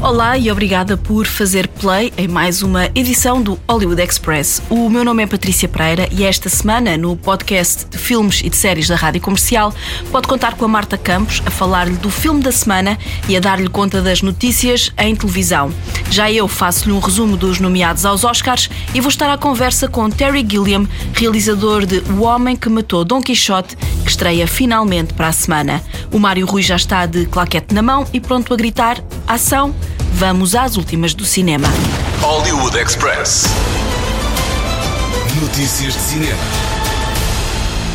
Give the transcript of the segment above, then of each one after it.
Olá e obrigada por fazer play em mais uma edição do Hollywood Express. O meu nome é Patrícia Pereira e esta semana, no podcast de filmes e de séries da Rádio Comercial, pode contar com a Marta Campos a falar-lhe do filme da semana e a dar-lhe conta das notícias em televisão. Já eu faço-lhe um resumo dos nomeados aos Oscars e vou estar à conversa com Terry Gilliam, realizador de O Homem que Matou Don Quixote, que estreia finalmente para a semana. O Mário Rui já está de claquete na mão e pronto a gritar: ação! Vamos às últimas do cinema. Hollywood Express. Notícias de cinema.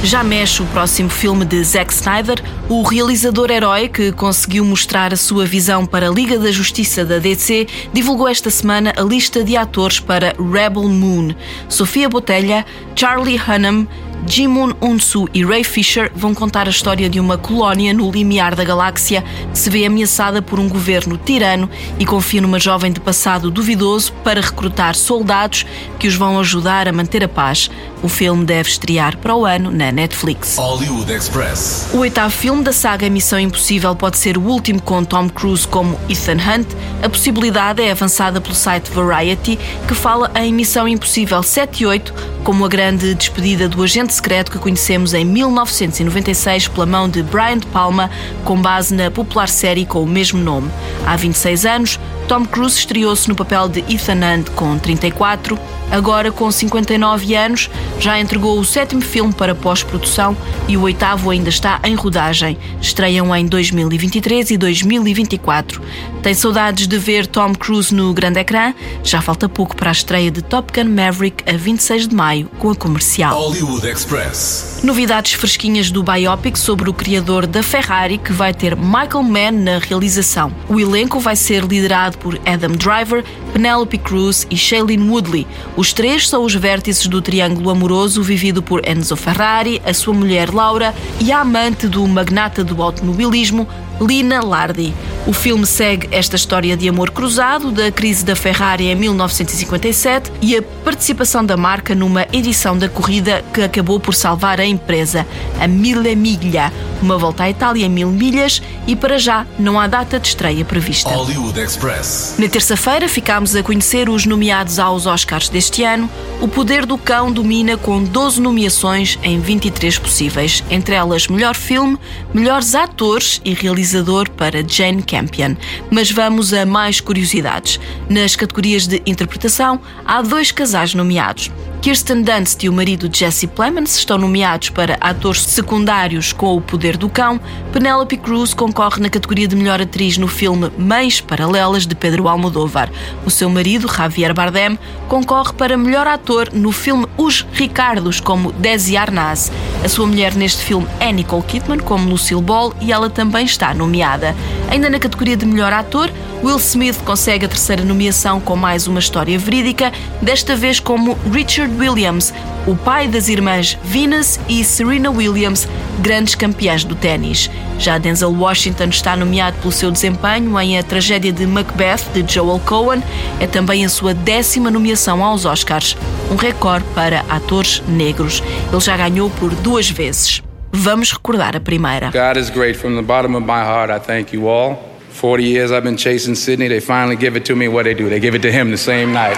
Já mexe o próximo filme de Zack Snyder, o realizador herói que conseguiu mostrar a sua visão para a Liga da Justiça da DC, divulgou esta semana a lista de atores para Rebel Moon. Sofia Botelha, Charlie Hunnam, Jimun Unsu e Ray Fisher vão contar a história de uma colónia no limiar da galáxia que se vê ameaçada por um governo tirano e confia numa jovem de passado duvidoso para recrutar soldados que os vão ajudar a manter a paz. O filme deve estrear para o ano na Netflix. Hollywood Express. O oitavo filme da saga Missão Impossível pode ser o último com Tom Cruise como Ethan Hunt. A possibilidade é avançada pelo site Variety, que fala em Missão Impossível 7 e 8 como a grande despedida do agente secreto que conhecemos em 1996 pela mão de Brian De Palma, com base na popular série com o mesmo nome. Há 26 anos, Tom Cruise estreou-se no papel de Ethan Hunt com 34. Agora, com 59 anos, já entregou o sétimo filme para pós-produção e o oitavo ainda está em rodagem. Estreiam em 2023 e 2024. Tem saudades de ver Tom Cruise no grande ecrã? Já falta pouco para a estreia de Top Gun Maverick a 26 de maio com a comercial. Hollywood Express. Novidades fresquinhas do biopic sobre o criador da Ferrari, que vai ter Michael Mann na realização. O elenco vai ser liderado por Adam Driver, Penelope Cruz e Shailene Woodley. Os três são os vértices do triângulo amoroso vivido por Enzo Ferrari, a sua mulher Laura e a amante do magnata do automobilismo, Lina Lardi. O filme segue esta história de amor cruzado, da crise da Ferrari em 1957 e a participação da marca numa edição da corrida que acabou por salvar a empresa, a Mille Miglia, uma volta à Itália em mil milhas e para já não há data de estreia prevista. Hollywood Express. Na terça-feira ficámos a conhecer os nomeados aos Oscars deste ano. O Poder do Cão domina com 12 nomeações em 23 possíveis, entre elas melhor filme, melhores atores e realizador para Jane Campion. Mas vamos a mais curiosidades. Nas categorias de interpretação, há dois casais nomeados. Kirsten Dunst e o marido Jesse Plemons estão nomeados para atores secundários com O Poder do Cão. Penelope Cruz concorre na categoria de melhor atriz no filme Mães Paralelas de Pedro Almodóvar. O seu marido, Javier Bardem, concorre para melhor ator no filme Os Ricardos como Desi Arnaz. A sua mulher neste filme é Nicole Kidman como Lucille Ball e ela também está nomeada. Ainda na categoria de melhor ator, Will Smith consegue a terceira nomeação com mais uma história verídica, desta vez como Richard Williams, o pai das irmãs Venus e Serena Williams, grandes campeãs do ténis. Já Denzel Washington está nomeado pelo seu desempenho em A Tragédia de Macbeth, de Joel Cohen. É também a sua décima nomeação aos Oscars, um recorde para atores negros. Ele já ganhou por duas vezes. Vamos recordar a primeira. God is great. From the bottom of my heart, I thank you all. 40 years I've been chasing Sydney. They finally give it to me. What they do? They give it to him the same night.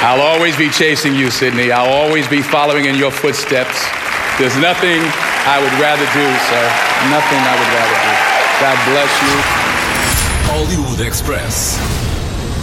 I'll always be chasing you, Sydney. I'll always be following in your footsteps. There's nothing I would rather do, sir. Nothing I would rather do. God bless you. Hollywood Express.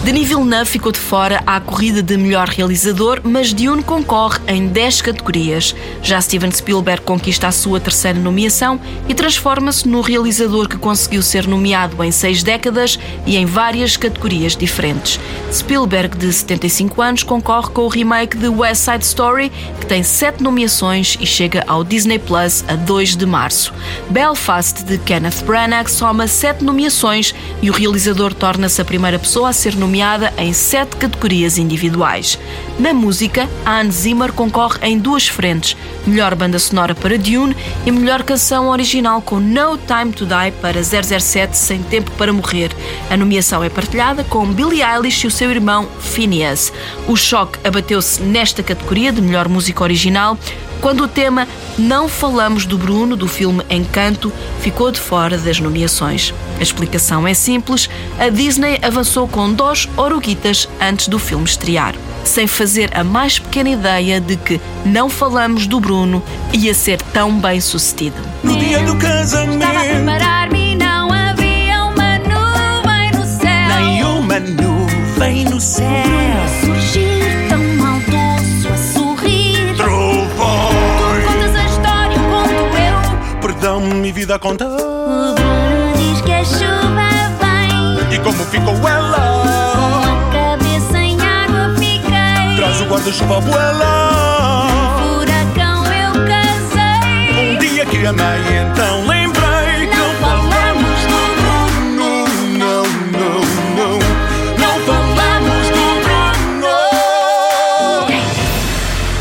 Denis Villeneuve ficou de fora à corrida de melhor realizador, mas Dune concorre em 10 categorias. Já Steven Spielberg conquista a sua terceira nomeação e transforma-se no realizador que conseguiu ser nomeado em seis décadas e em várias categorias diferentes. Spielberg, de 75 anos, concorre com o remake de West Side Story, que tem sete nomeações e chega ao Disney Plus a 2 de março. Belfast, de Kenneth Branagh, soma sete nomeações e o realizador torna-se a primeira pessoa a ser nomeado nomeada em sete categorias individuais. Na música, Hans Zimmer concorre em duas frentes: melhor banda sonora para Dune e melhor canção original com No Time to Die para 007 Sem Tempo para Morrer. A nomeação é partilhada com Billie Eilish e o seu irmão Phineas. O choque abateu-se nesta categoria de melhor música original quando o tema Não Falamos do Bruno, do filme Encanto, ficou de fora das nomeações. A explicação é simples: a Disney avançou com dois oruguitas antes do filme estrear, sem fazer a mais pequena ideia de que Não Falamos do Bruno ia ser tão bem sucedido. No dia do casamento, Estava a preparar-me e não havia uma nuvem no céu. nuvem no céu. Surgir vida a contar. O Bruno diz que a chuva vem. E como ficou ela? Com a cabeça em água fiquei. Traz o guarda-chuva, abuela. Furacão eu casei. Um dia que amei, então lembrei que Não falamos do Bruno. Não, não, não. Não falamos do Bruno.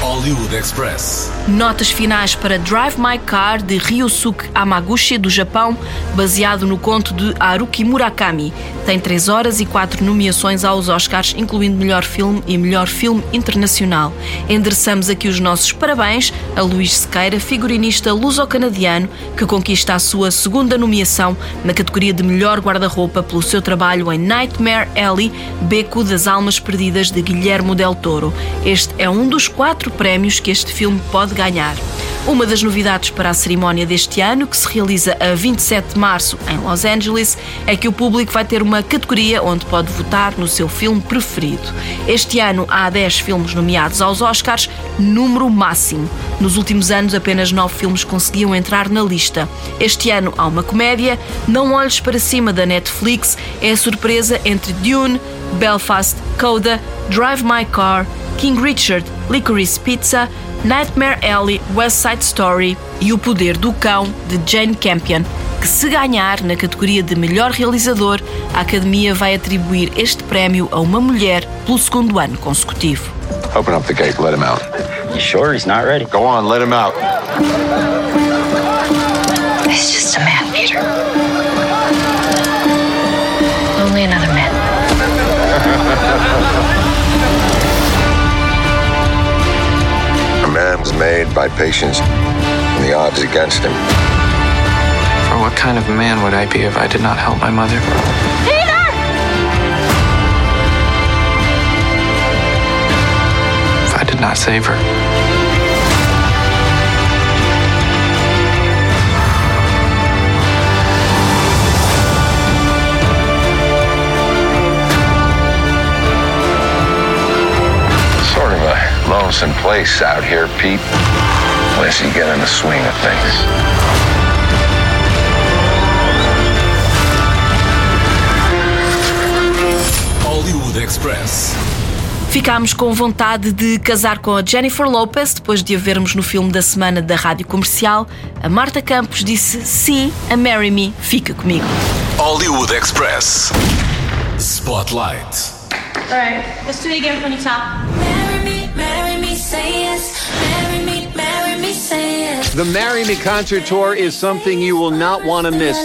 Hollywood Express. Notas finais para Drive My Car de Ryosuke Hamaguchi, do Japão, baseado no conto de Haruki Murakami. Tem 3 horas e 4 nomeações aos Oscars, incluindo melhor filme e melhor filme internacional. Endereçamos aqui os nossos parabéns a Luís Sequeira, figurinista luso-canadiano, que conquista a sua segunda nomeação na categoria de melhor guarda-roupa pelo seu trabalho em Nightmare Alley, Beco das Almas Perdidas de Guilhermo Del Toro. Este é um dos quatro prémios que este filme pode ganhar. Uma das novidades para a cerimónia deste ano, que se realiza a 27 de março em Los Angeles, é que o público vai ter uma categoria onde pode votar no seu filme preferido. Este ano há 10 filmes nomeados aos Oscars, número máximo. Nos últimos anos, apenas 9 filmes conseguiam entrar na lista. Este ano há uma comédia, Não Olhes para Cima da Netflix, é a surpresa entre Dune, Belfast, Coda, Drive My Car, King Richard, Licorice Pizza, Nightmare Alley, West Side Story e O Poder do Cão, de Jane Campion, que se ganhar na categoria de melhor realizador, a Academia vai atribuir este prémio a uma mulher pelo segundo ano consecutivo. Open up the gate, let him out. You sure he's not ready? Go on, let him out. He's just a man, Peter. Made by patience and the odds against him. For what kind of man would I be if I did not help my mother? Peter! If I did not save her? Lonesome place out here, Pete. Unless you get in the swing of things. Hollywood Express. Ficámos com vontade de casar com a Jennifer Lopez depois de a vermos no filme da semana da rádio comercial. A Marta Campos disse sim a Marry Me, fica comigo. Hollywood Express. Spotlight. All right, let's do it again from the top. Marry me, marry me, say yes. The Marry Me concert tour is something you will not want to miss.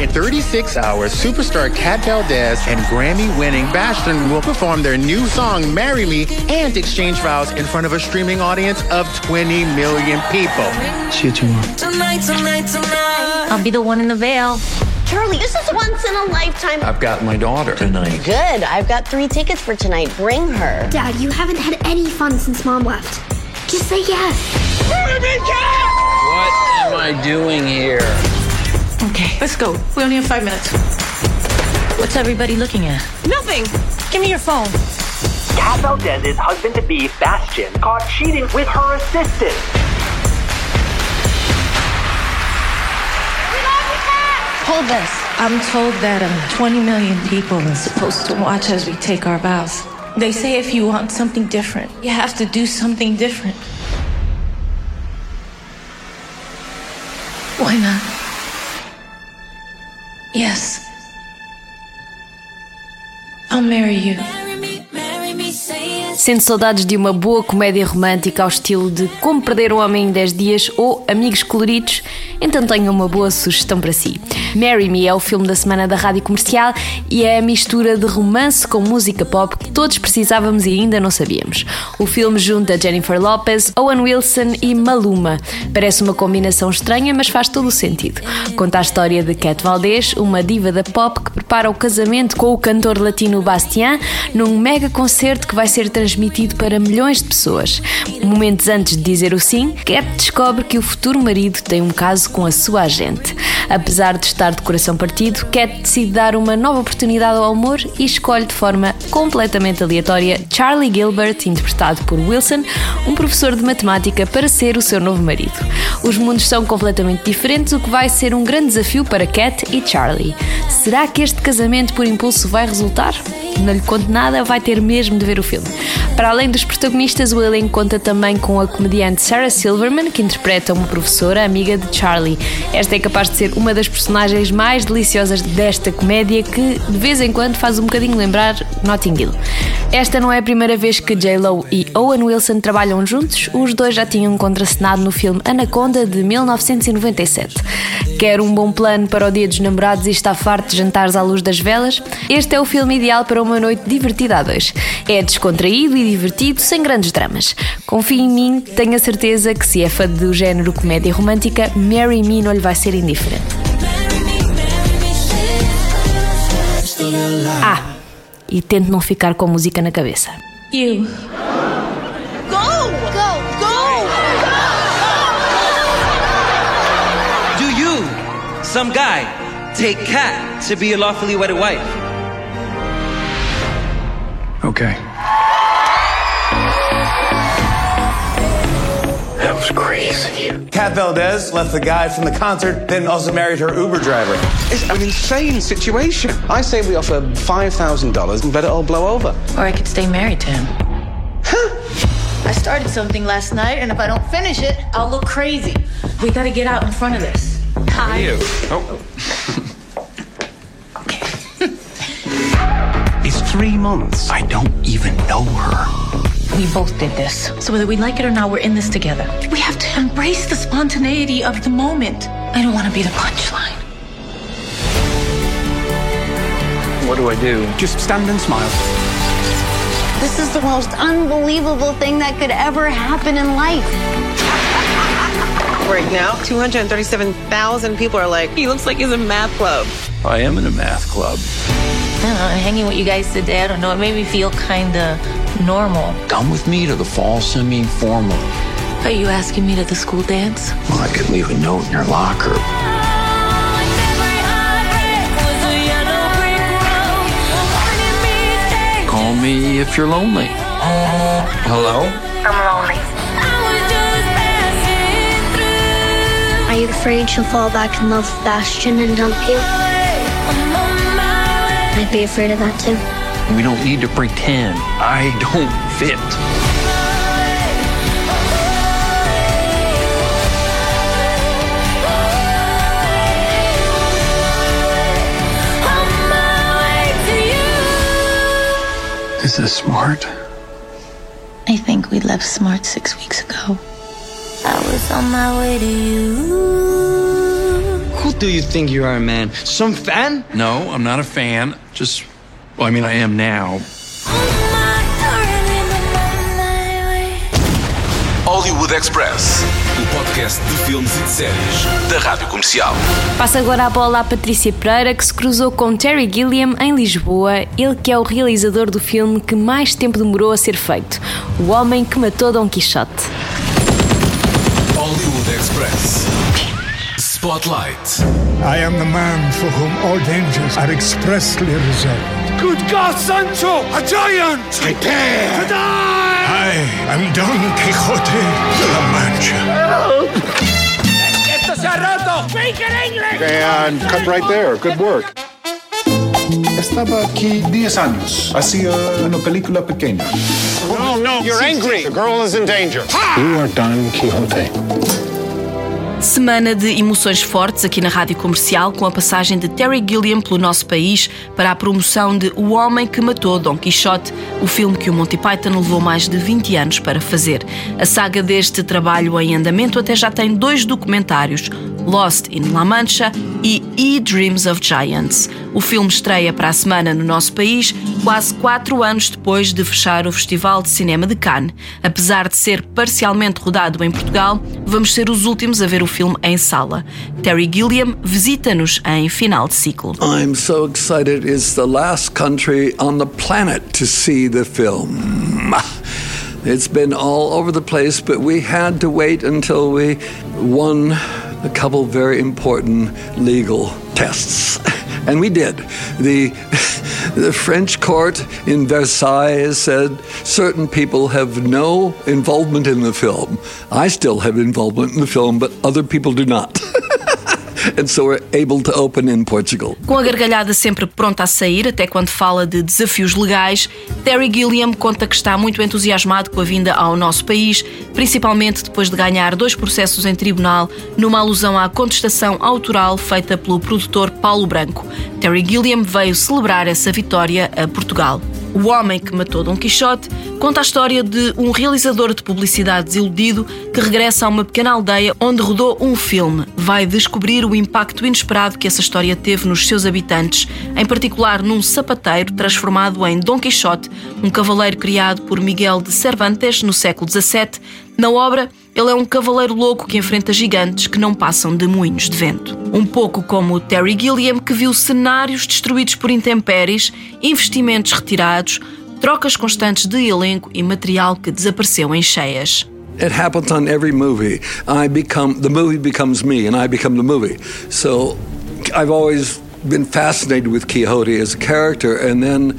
In 36 hours, superstar Kat Valdez and Grammy-winning Bastard will perform their new song "Marry Me" and exchange vows in front of a streaming audience of 20 million people. See you tomorrow. Tonight, tonight, tonight. I'll be the one in the veil. Charlie, this is once in a lifetime. I've got my daughter tonight. Good. I've got three tickets for tonight. Bring her. Dad, you haven't had any fun since mom left. Just say yes. What am I doing here? Okay, let's go. We only have five minutes. What's everybody looking at? Nothing. Give me your phone. Kat Valdez's husband-to-be, Bastion, caught cheating with her assistant. Hold this. I'm told that um, 20 million people are supposed to watch as we take our vows. They say if you want something different, you have to do something different. Why not? Yes. I'll marry you. Sendo saudades de uma boa comédia romântica ao estilo de Como Perder um Homem em 10 Dias ou Amigos Coloridos, então tenho uma boa sugestão para si. Marry Me é o filme da semana da rádio comercial e é a mistura de romance com música pop que todos precisávamos e ainda não sabíamos. O filme junta Jennifer Lopez, Owen Wilson e Maluma. Parece uma combinação estranha, mas faz todo o sentido. Conta a história de Cat Valdez, uma diva da pop que prepara o casamento com o cantor latino Bastien num mega concerto que vai ser transmitido para milhões de pessoas. Momentos antes de dizer o sim, Cat descobre que o futuro marido tem um caso com a sua agente. Apesar de estar de coração partido, Cat decide dar uma nova oportunidade ao amor e escolhe de forma completamente aleatória Charlie Gilbert, interpretado por Wilson, um professor de matemática, para ser o seu novo marido. Os mundos são completamente diferentes, o que vai ser um grande desafio para Cat e Charlie. Será que este casamento por impulso vai resultar? Não lhe conto nada, vai ter mesmo de ver o filme. Para além dos protagonistas, o elenco conta também com a comediante Sarah Silverman, que interpreta uma professora amiga de Charlie. Esta é capaz de ser uma das personagens mais deliciosas desta comédia que de vez em quando faz um bocadinho lembrar Notting Hill. Esta não é a primeira vez que J-Lo e Owen Wilson trabalham juntos, os dois já tinham contracenado no filme Anaconda de 1997. Quer um bom plano para o dia dos namorados e está farto de jantares à luz das velas? Este é o filme ideal para uma noite divertida a dois. É descontraído e divertido, sem grandes dramas. Confie em mim, tenho a certeza que se é fã do género comédia romântica, Marry Me não lhe vai ser indiferente. Ah, e tente não ficar com a música na cabeça. You. Go! Go! Go! Do you, some guy, take Cat to be your lawfully wedded wife? Okay. That was crazy. Kat Valdez left the guy from the concert, then also married her Uber driver. It's an insane situation. I say we offer $5,000 and let it all blow over. Or I could stay married to him. Huh? I started something last night, and if I don't finish it, I'll look crazy. We gotta get out in front of this. Hi. You. Oh. It's three months. I don't even know her. We both did this. So whether we like it or not, we're in this together. We have to embrace the spontaneity of the moment. I don't want to be the punchline. What do I do? Just stand and smile. This is the most unbelievable thing that could ever happen in life. Right now, 237,000 people are like, he looks like he's in math club. I am in a math club. I don't know, hanging with you guys today, I don't know, it made me feel kind of normal. Come with me to the fall semi-formal. Are you asking me to the school dance? Well, I could leave a note in your locker. Call me if you're lonely. Hello? I'm lonely. Are you afraid she'll fall back in love with Bastion and dump you? I'd be afraid of that too. We don't need to pretend. I don't fit. Is this smart? I think we left Smart six weeks ago. I was on my way to you. Do you think you are, man? Some fan? No, I'm not a fan. Just, well, I mean, I am now. Hollywood Express, o podcast de filmes e de séries da Rádio Comercial. Passa agora a bola à Patrícia Pereira, que se cruzou com Terry Gilliam em Lisboa, ele que é o realizador do filme que mais tempo demorou a ser feito, O Homem que Matou Dom Quixote. Hollywood Express. Spotlight. I am the man for whom all dangers are expressly reserved. Good God, Sancho! A giant! Prepare To die! I am Don Quixote de la Mancha. ¡Esto se ha roto! Speak in English! And cut right there. Good work. Estaba aquí 10 años. Hacía una película pequeña. No, no. You're angry. The girl is in danger. You are Don Quixote. Semana de emoções fortes aqui na Rádio Comercial, com a passagem de Terry Gilliam pelo nosso país para a promoção de O Homem que Matou Don Quixote, o filme que o Monty Python levou mais de 20 anos para fazer. A saga deste trabalho em andamento até já tem dois documentários, Lost in La Mancha e E Dreams of Giants. O filme estreia para a semana no nosso país, quase quatro anos depois de fechar o Festival de Cinema de Cannes. Apesar de ser parcialmente rodado em Portugal, vamos ser os últimos a ver o filme em sala. Terry Gilliam visita-nos em final de ciclo. I'm so excited. It's the last country on the planet to see the film. It's been all over the place, but we had to wait until we won a couple very important legal tests. And we did. The, the French court in Versailles said certain people have no involvement in the film. I still have involvement in the film, but other people do not. And so we're able to open in Portugal. Com a gargalhada sempre pronta a sair, até quando fala de desafios legais, Terry Gilliam conta que está muito entusiasmado com a vinda ao nosso país, principalmente depois de ganhar dois processos em tribunal, numa alusão à contestação autoral feita pelo produtor Paulo Branco. Terry Gilliam veio celebrar essa vitória a Portugal. O Homem que Matou Dom Quixote conta a história de um realizador de publicidade desiludido que regressa a uma pequena aldeia onde rodou um filme. Vai descobrir o impacto inesperado que essa história teve nos seus habitantes, em particular num sapateiro transformado em Dom Quixote, um cavaleiro criado por Miguel de Cervantes no século XVII. Na obra, ele é um cavaleiro louco que enfrenta gigantes que não passam de moinhos de vento. Um pouco como o Terry Gilliam, que viu cenários destruídos por intempéries, investimentos retirados, trocas constantes de elenco e material que desapareceu em cheias. It happens on every movie. I become the movie becomes me, and I become the movie. So I've always been fascinated with Quixote as a character, and then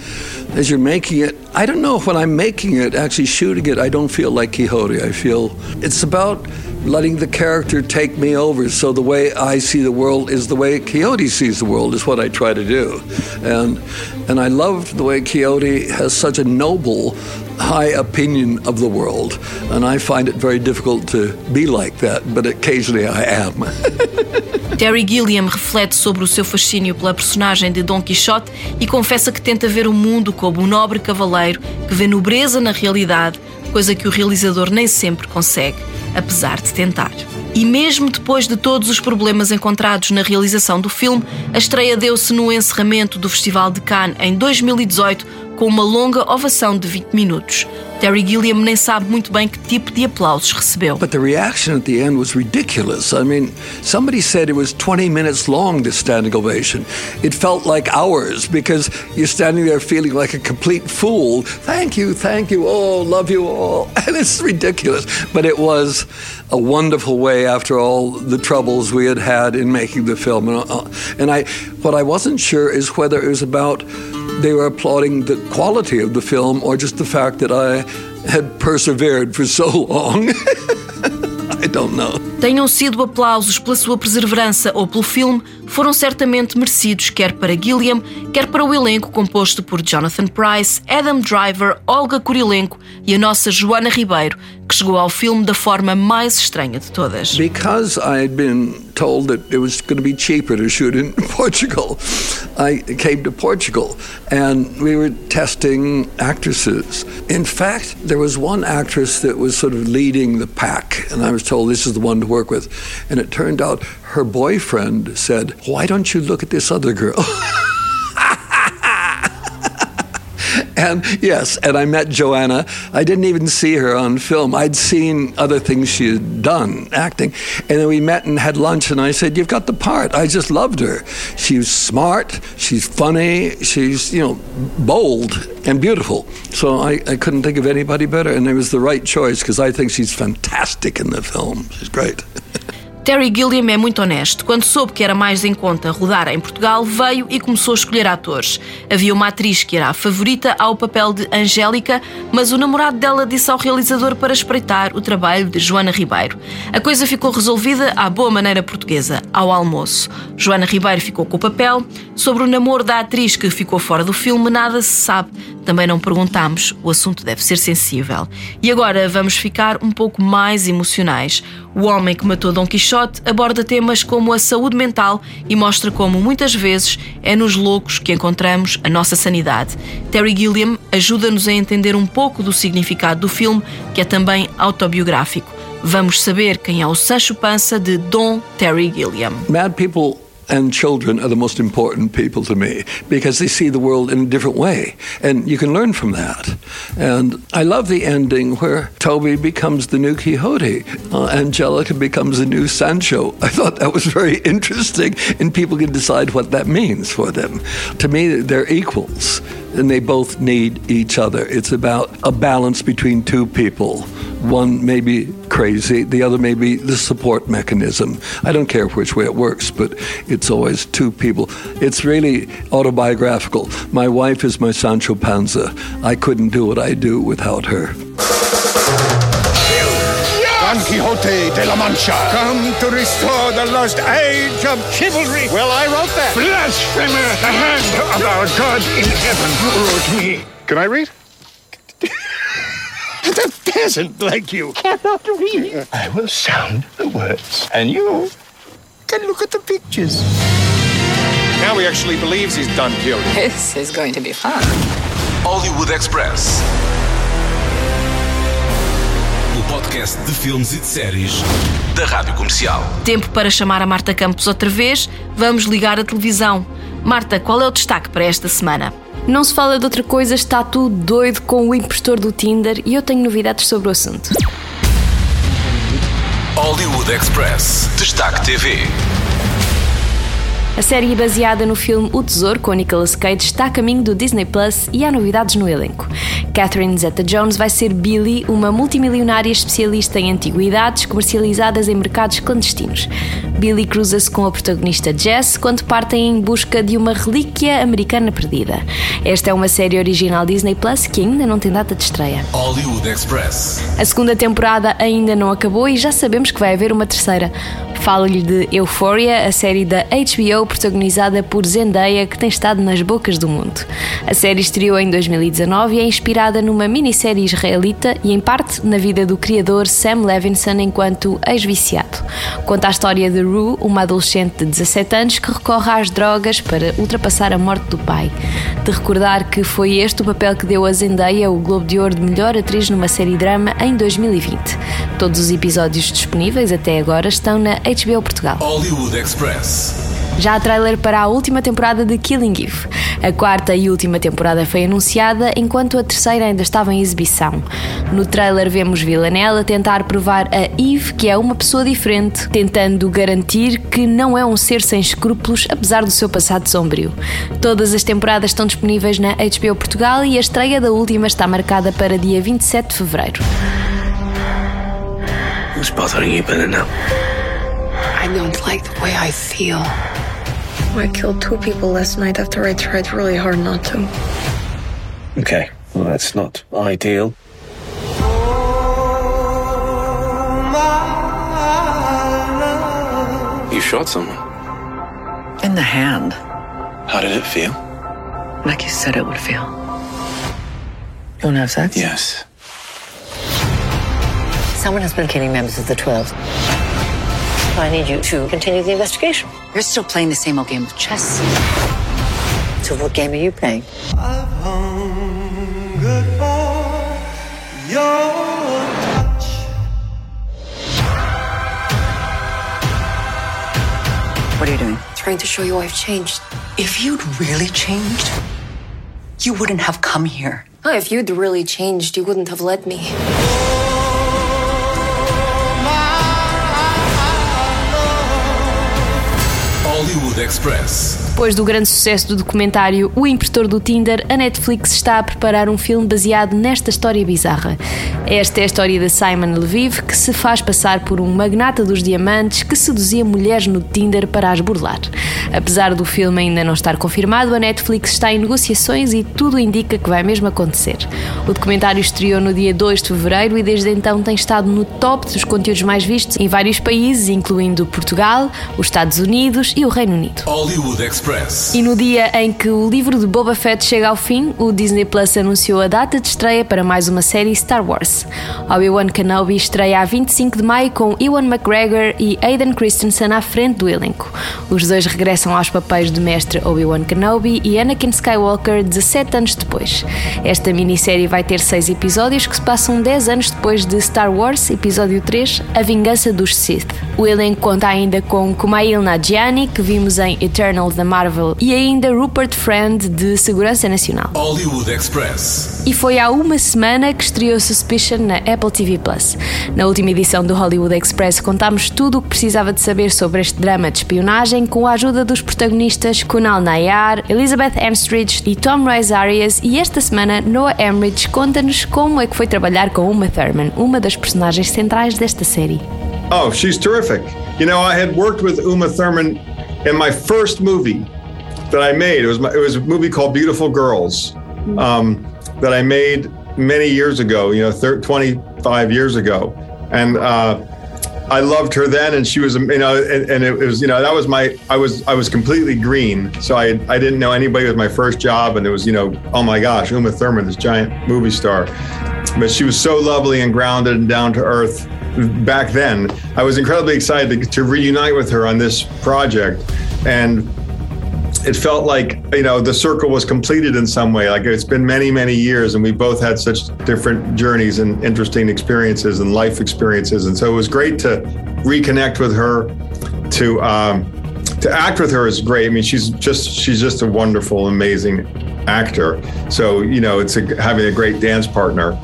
as you're making it, I don't know when I'm making it, actually shooting it, I don't feel like Quixote. I feel it's about letting the character take me over. So the way I see the world is the way Quixote sees the world is what I try to do. And and I loved the way Quixote has such a noble high opinion of the world. And I find it very difficult to be like that, but occasionally I am. Terry Gilliam reflete sobre o seu fascínio pela personagem de Dom Quixote e confessa que tenta ver o mundo como um nobre cavaleiro que vê nobreza na realidade, coisa que o realizador nem sempre consegue, apesar de tentar. E mesmo depois de todos os problemas encontrados na realização do filme, a estreia deu-se no encerramento do Festival de Cannes em 2018 com uma longa ovação de 20 minutos. Terry Gilliam nem sabe muito bem que tipo de aplausos recebeu. But the reaction at the end was ridiculous. I mean, somebody said it was 20 minutes long, this standing ovation. It felt like hours because you're standing there feeling like a complete fool. Thank you, thank you, oh, love you all. And it's ridiculous. But it was a wonderful way after all the troubles we had had in making the film. And, uh, and I, what I wasn't sure is whether it was about they were applauding the quality of the film or just the fact that I had persevered for so long. I don't know. Tenham sido aplausos pela sua perseverança ou pelo filme, foram certamente merecidos, quer para Gilliam, quer para o elenco composto por Jonathan Price, Adam Driver, Olga Kurilenko e a nossa Joana Ribeiro, que chegou ao filme da forma mais estranha de todas. Because I had been told that it was going to be cheaper to shoot in Portugal, I came to Portugal and we were testing actresses. In fact, there was one actress that was sort of leading the pack, and I was told this is the one to work with. And it turned out her boyfriend said, Why don't you look at this other girl? And yes, and I met Joanna. I didn't even see her on film. I'd seen other things she had done, acting. And then we met and had lunch, and I said, You've got the part. I just loved her. She's smart, she's funny, she's, you know, bold and beautiful. So I, I couldn't think of anybody better. And it was the right choice because I think she's fantastic in the film. She's great. Terry Gilliam é muito honesto. Quando soube que era mais em conta rodar em Portugal, veio e começou a escolher atores. Havia uma atriz que era a favorita ao papel de Angélica, mas o namorado dela disse ao realizador para espreitar o trabalho de Joana Ribeiro. A coisa ficou resolvida à boa maneira portuguesa, ao almoço. Joana Ribeiro ficou com o papel. Sobre o namoro da atriz que ficou fora do filme, nada se sabe. Também não perguntámos, o assunto deve ser sensível. E agora vamos ficar um pouco mais emocionais. O Homem que Matou Dom Quixote aborda temas como a saúde mental e mostra como, muitas vezes, é nos loucos que encontramos a nossa sanidade. Terry Gilliam ajuda-nos a entender um pouco do significado do filme, que é também autobiográfico. Vamos saber quem é o Sancho Panza de Dom Terry Gilliam. Mad people and children are the most important people to me because they see the world in a different way. And you can learn from that. And i love the ending where toby becomes the new quixote. Uh, angelica becomes the new sancho. I thought that was very interesting. And people can decide what that means for them. To me they're equals and they both need each other it's about a balance between two people one may be crazy, the other may be the support mechanism. I don't care which way it works, but it's always two people. It's really autobiographical. My wife is my Sancho Panza. I couldn't do what I do without her. Don Quixote de la Mancha. Come to restore the lost age of chivalry. Well, I wrote that. Blasphemer, the hand of our God in heaven ruled me. Can I read? A peasant like you cannot read. I will sound the words, and you can look at the pictures. Now he actually believes he's done killing. This is going to be fun. Hollywood Express. Podcast de filmes e de séries da Rádio Comercial. Tempo para chamar a Marta Campos outra vez. Vamos ligar a televisão. Marta, qual é o destaque para esta semana? Não se fala de outra coisa, está tudo doido com o impostor do Tinder e eu tenho novidades sobre o assunto. Hollywood Express. Destaque TV. A série baseada no filme O Tesouro com Nicolas Cage está a caminho do Disney Plus e há novidades no elenco. Catherine Zeta-Jones vai ser Billy, uma multimilionária especialista em antiguidades comercializadas em mercados clandestinos. Billy cruza-se com a protagonista Jess quando partem em busca de uma relíquia americana perdida. Esta é uma série original Disney Plus que ainda não tem data de estreia. Hollywood Express. A segunda temporada ainda não acabou e já sabemos que vai haver uma terceira. Falo-lhe de Euphoria, a série da HBO protagonizada por Zendaya que tem estado nas bocas do mundo. A série estreou em 2019 e é inspirada numa minissérie israelita e em parte na vida do criador Sam Levinson enquanto ex-viciado. Conta a história de Rue, uma adolescente de 17 anos que recorre às drogas para ultrapassar a morte do pai. De recordar que foi este o papel que deu a Zendaya o Globo de Ouro de melhor atriz numa série drama em 2020. Todos os episódios disponíveis até agora estão na HBO Portugal. Hollywood Express. Já há trailer para a última temporada de Killing Eve. A quarta e última temporada foi anunciada, enquanto a terceira ainda estava em exibição. No trailer vemos Villanelle a tentar provar a Eve que é uma pessoa diferente, tentando garantir que não é um ser sem escrúpulos, apesar do seu passado sombrio. Todas as temporadas estão disponíveis na HBO Portugal e a estreia da última está marcada para dia 27 de fevereiro. Who's bothering you now? I don't like the way I feel. Oh, I killed two people last night after I tried really hard not to. Okay, well, that's not ideal. You shot someone. In the hand, How did it feel? like you said it would feel. You wanna have sex? Yes. Someone has been killing members of the 12. I need you to continue the investigation. You're still playing the same old game of chess. So what game are you playing? What are you doing? Trying to show you I've changed. If you'd really changed, you wouldn't have come here. Oh, if you'd really changed, you wouldn't have let me. Hollywood Express. Depois do grande sucesso do documentário O Impostor do Tinder, a Netflix está a preparar um filme baseado nesta história bizarra. Esta é a história de Simon Lviv, que se faz passar por um magnata dos diamantes que seduzia mulheres no Tinder para as burlar. Apesar do filme ainda não estar confirmado, a Netflix está em negociações e tudo indica que vai mesmo acontecer. O documentário estreou no dia 2 de fevereiro e desde então tem estado no top dos conteúdos mais vistos em vários países, incluindo Portugal, os Estados Unidos e o Reino Reino Unido. Hollywood Express. E no dia em que o livro de Boba Fett chega ao fim, o Disney Plus anunciou a data de estreia para mais uma série Star Wars. Obi-Wan Kenobi estreia a 25 de maio com Ewan McGregor e Aiden Christensen à frente do elenco. Os dois regressam aos papéis de mestre Obi-Wan Kenobi e Anakin Skywalker 17 anos depois. Esta minissérie vai ter seis episódios que se passam 10 anos depois de Star Wars, episódio 3, A Vingança dos Sith. O elenco conta ainda com Kumail Nanjiani, que vimos em Eternal da Marvel, e ainda Rupert Friend, de Segurança Nacional. Hollywood Express. E foi há uma semana que estreou Suspicion na Apple TV Plus. Na última edição do Hollywood Express contámos tudo o que precisava de saber sobre este drama de espionagem com a ajuda dos protagonistas Kunal Nayar, Elizabeth Amstridge e Tom Rhys Arias e esta semana Noah Emmerich conta-nos como é que foi trabalhar com Uma Thurman, uma das personagens centrais desta série. Oh, she's terrific. You know, I had worked with Uma Thurman in my first movie that I made. It was my, it was a movie called Beautiful Girls um, that I made many years ago. You know, 30, 25 years ago, and uh, I loved her then, and she was, you know, and, and, it was, you know, that was my, I was, I was completely green, so I, I didn't know anybody with my first job, and it was, you know, oh my gosh, Uma Thurman, this giant movie star, but she was so lovely and grounded and down to earth. Back then, I was incredibly excited to, to reunite with her on this project, and it felt like you know the circle was completed in some way. Like it's been many many years and we both had such different journeys and interesting experiences and life experiences. And so it was great to reconnect with her to um, to act with her is great. I mean she's just she's just a wonderful amazing actor. So you know it's a, having a great dance partner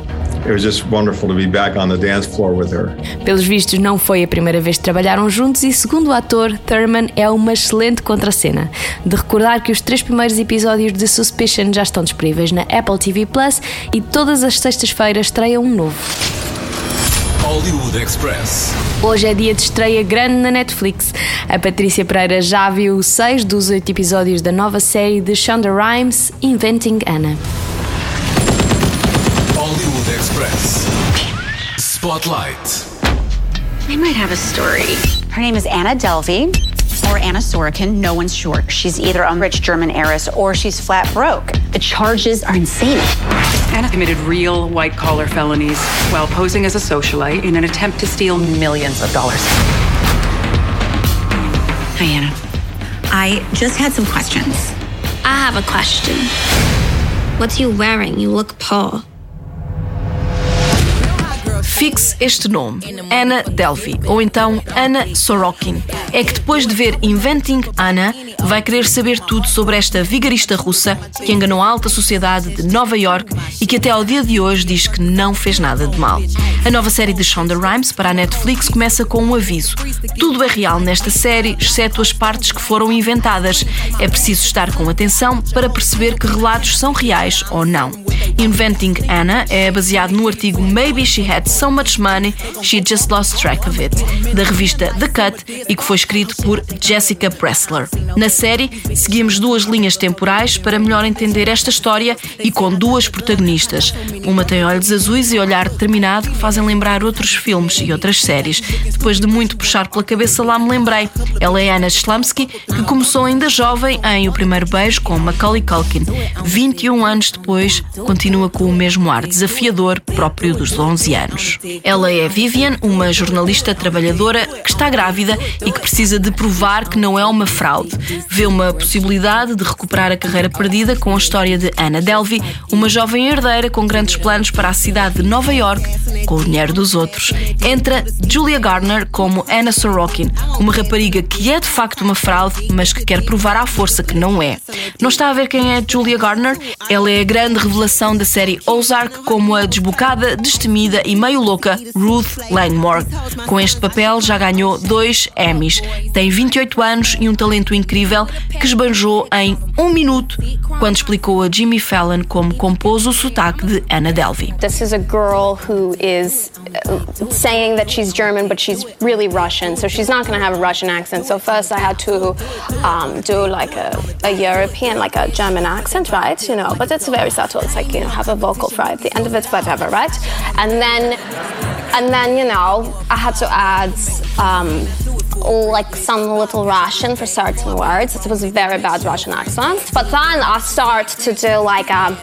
it was just wonderful to be back on the dance floor with her. Pelos vistos, não foi a primeira vez que trabalharam juntos e, segundo o ator, Thurman é uma excelente contracena. De recordar que os três primeiros episódios de Suspicion já estão disponíveis na Apple TV Plus e todas as sextas-feiras estreia um novo. Hollywood Express. Hoje é dia de estreia grande na Netflix. A Patrícia Pereira já viu seis dos oito episódios da nova série de Shonda Rhimes, Inventing Anna. Hollywood Express. Spotlight. I might have a story. Her name is Anna Delvey. Or Anna Sorokin, no one's sure. She's either a rich German heiress or she's flat broke. The charges are insane. Anna committed real white collar felonies while posing as a socialite in an attempt to steal millions of dollars. Hi, Anna. I just had some questions. I have a question. What's you wearing? You look poor. Fixe este nome, Anna Delphi, ou então Anna Sorokin. É que depois de ver Inventing Anna, vai querer saber tudo sobre esta vigarista russa que enganou a alta sociedade de Nova York e que até ao dia de hoje diz que não fez nada de mal. A nova série de Shonda Rhimes para a Netflix começa com um aviso. Tudo é real nesta série, exceto as partes que foram inventadas. É preciso estar com atenção para perceber que relatos são reais ou não. Inventing Anna é baseado no artigo Maybe She Had So Much Money She Just Lost Track of It, da revista The Cut e que foi escrito por Jessica Pressler. Na série, seguimos duas linhas temporais para melhor entender esta história e com duas protagonistas. Uma tem olhos azuis e olhar determinado que fazem lembrar outros filmes e outras séries. Depois de muito puxar pela cabeça, lá me lembrei. Ela é Anna Slumsky, que começou ainda jovem em O Primeiro Beijo com Macaulay Culkin. 21 anos depois, continua com o mesmo ar desafiador próprio dos 11 anos. Ela é Vivian, uma jornalista trabalhadora que está grávida e que precisa de provar que não é uma fraude. Vê uma possibilidade de recuperar a carreira perdida com a história de Anna Delvey, uma jovem herdeira com grandes planos para a cidade de Nova York, com o dinheiro dos outros. Entra Julia Garner como Anna Sorokin, uma rapariga que é de facto uma fraude, mas que quer provar à força que não é. Não está a ver quem é Julia Garner? Ela é a grande revelação da série Ozark como a desbocada, destemida e meio louca Ruth Langmore. Com este papel já ganhou dois Emmys. Tem 28 anos e um talento incrível que esbanjou em um minuto quando explicou a Jimmy Fallon como compôs o sotaque de Anna Delvey. This is a girl who is saying that she's German, but she's really Russian, so she's not to have a Russian accent. So first I had to um, do like a, a European, like a German accent, right? You know, but it's very subtle. It's like you know, have a vocal fry at the end of it, whatever, right? And then, and then you know, I had to add. Um, like some little Russian for certain words. It was a very bad Russian accent. But then I start to do like a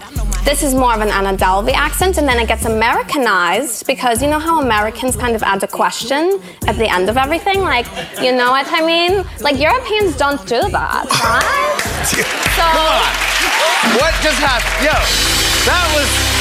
this is more of an Anna Delvey accent, and then it gets Americanized because you know how Americans kind of add a question at the end of everything? Like, you know what I mean? Like, Europeans don't do that, right? so, Come on. What just happened? Yo, that was.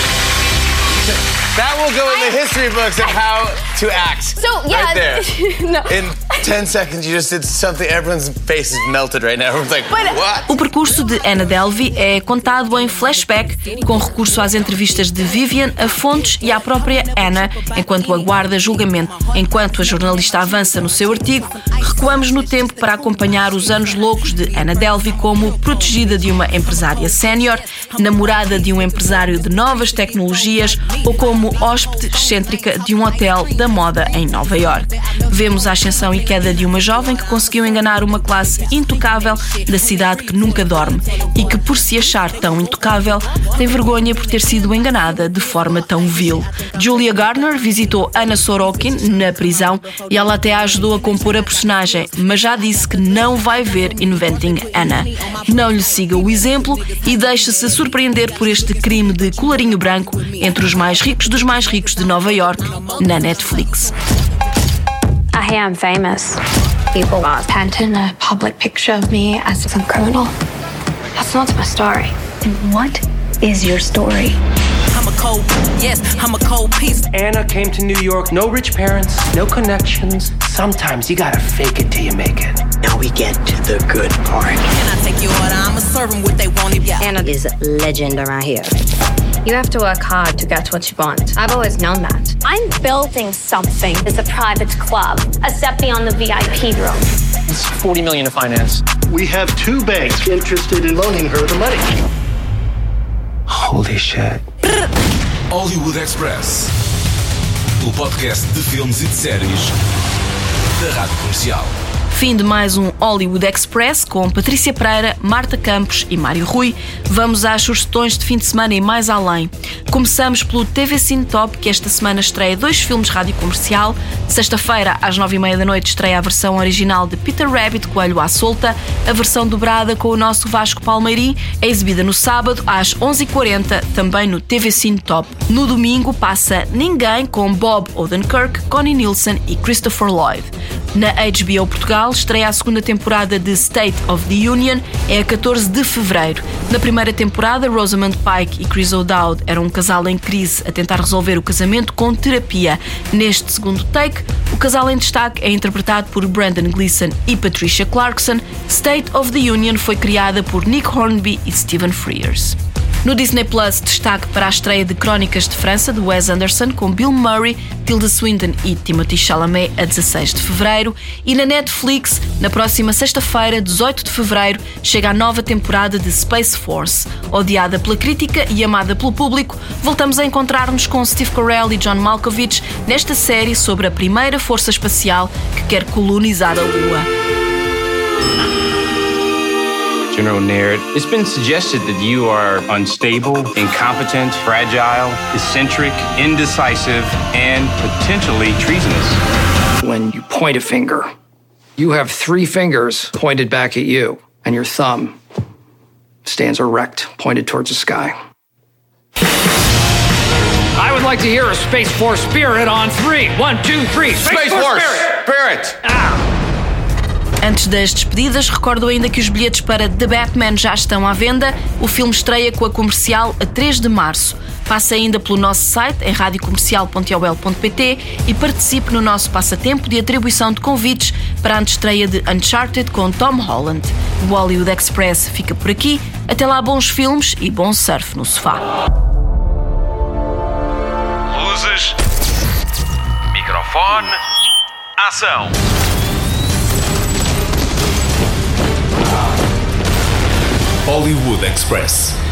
That will go in the history books of how to act. So, yeah. Right there. no. In 10 seconds, you just did something. Everyone's face is melted right now. Everyone's like, what? O percurso de Anna Delvey é contado em flashback, com recurso às entrevistas de Vivian, a fontes e à própria Anna, enquanto aguarda julgamento. Enquanto a jornalista avança no seu artigo, recuamos no tempo para acompanhar os anos loucos de Anna Delvey como protegida de uma empresária sénior, namorada de um empresário de novas tecnologias ou como hóspede excêntrica de um hotel da moda em Nova York. Vemos a ascensão e queda de uma jovem que conseguiu enganar uma classe intocável da cidade que nunca dorme e que, por se achar tão intocável, tem vergonha por ter sido enganada de forma tão vil. Julia Garner visitou Anna Sorokin na prisão e ela até a ajudou a compor a personagem, mas já disse que não vai ver Inventing Anna. Não lhe siga o exemplo e deixe-se surpreender por este crime de colarinho branco entre os mais ricos dos mais ricos de Nova York na Netflix. I am famous. People are painting a public picture of me as some criminal. That's not my story. And what is your story? I'm a cold, yes, I'm a cold piece. Anna came to New York, no rich parents, no connections. Sometimes you gotta fake it till you make it. Now we get to the good part. Can I take your order? I'ma serve them what they want. Yeah. Anna is a legend around here. You have to work hard to get what you want. I've always known that. I'm building something. It's a private club, a step beyond the VIP room. It's 40 million to finance. We have two banks interested in loaning her the money. Holy shit. Hollywood Express. O podcast de filmes e de séries da Rádio Comercial. Fim de mais um Hollywood Express com Patrícia Pereira, Marta Campos e Mário Rui. Vamos às sugestões de fim de semana e mais além. Começamos pelo TV Cine Top, que esta semana estreia dois filmes rádio comercial. Sexta-feira, às nove e meia da noite, estreia a versão original de Peter Rabbit, Coelho à Solta. A versão dobrada com o nosso Vasco Palmeirim é exibida no sábado, às onze e quarenta, também no TV Cine Top. No domingo, passa Ninguém com Bob Odenkirk, Connie Nielsen e Christopher Lloyd. Na HBO Portugal, estreia a segunda temporada de State of the Union, é a 14 de fevereiro. Na primeira temporada, Rosamund Pike e Chris O'Dowd eram um casal em crise a tentar resolver o casamento com terapia. Neste segundo take, o casal em destaque é interpretado por Brandon Gleeson e Patricia Clarkson. State of the Union foi criada por Nick Hornby e Stephen Frears. No Disney Plus, destaque para a estreia de Crónicas de França, de Wes Anderson, com Bill Murray, Tilda Swinton e Timothy Chalamet, a 16 de fevereiro. E na Netflix, na próxima sexta-feira, 18 de fevereiro, chega a nova temporada de Space Force. Odiada pela crítica e amada pelo público, voltamos a encontrar-nos com Steve Carell e John Malkovich nesta série sobre a primeira força espacial que quer colonizar a Lua. General Naird, it's been suggested that you are unstable, incompetent, fragile, eccentric, indecisive, and potentially treasonous. When you point a finger, you have three fingers pointed back at you, and your thumb stands erect, pointed towards the sky. I would like to hear a Space Force Spirit on three. One, two, three. Space, Space Force! Spirit! Spirit! Ah. Antes das despedidas, recordo ainda que os bilhetes para The Batman já estão à venda. O filme estreia com a comercial a 3 de março. Passe ainda pelo nosso site em radiocomercial.ol.pt e participe no nosso passatempo de atribuição de convites para a estreia de Uncharted com Tom Holland. O Hollywood Express fica por aqui. Até lá, bons filmes e bom surf no sofá. Luzes. Microfone. Ação. Hollywood Express.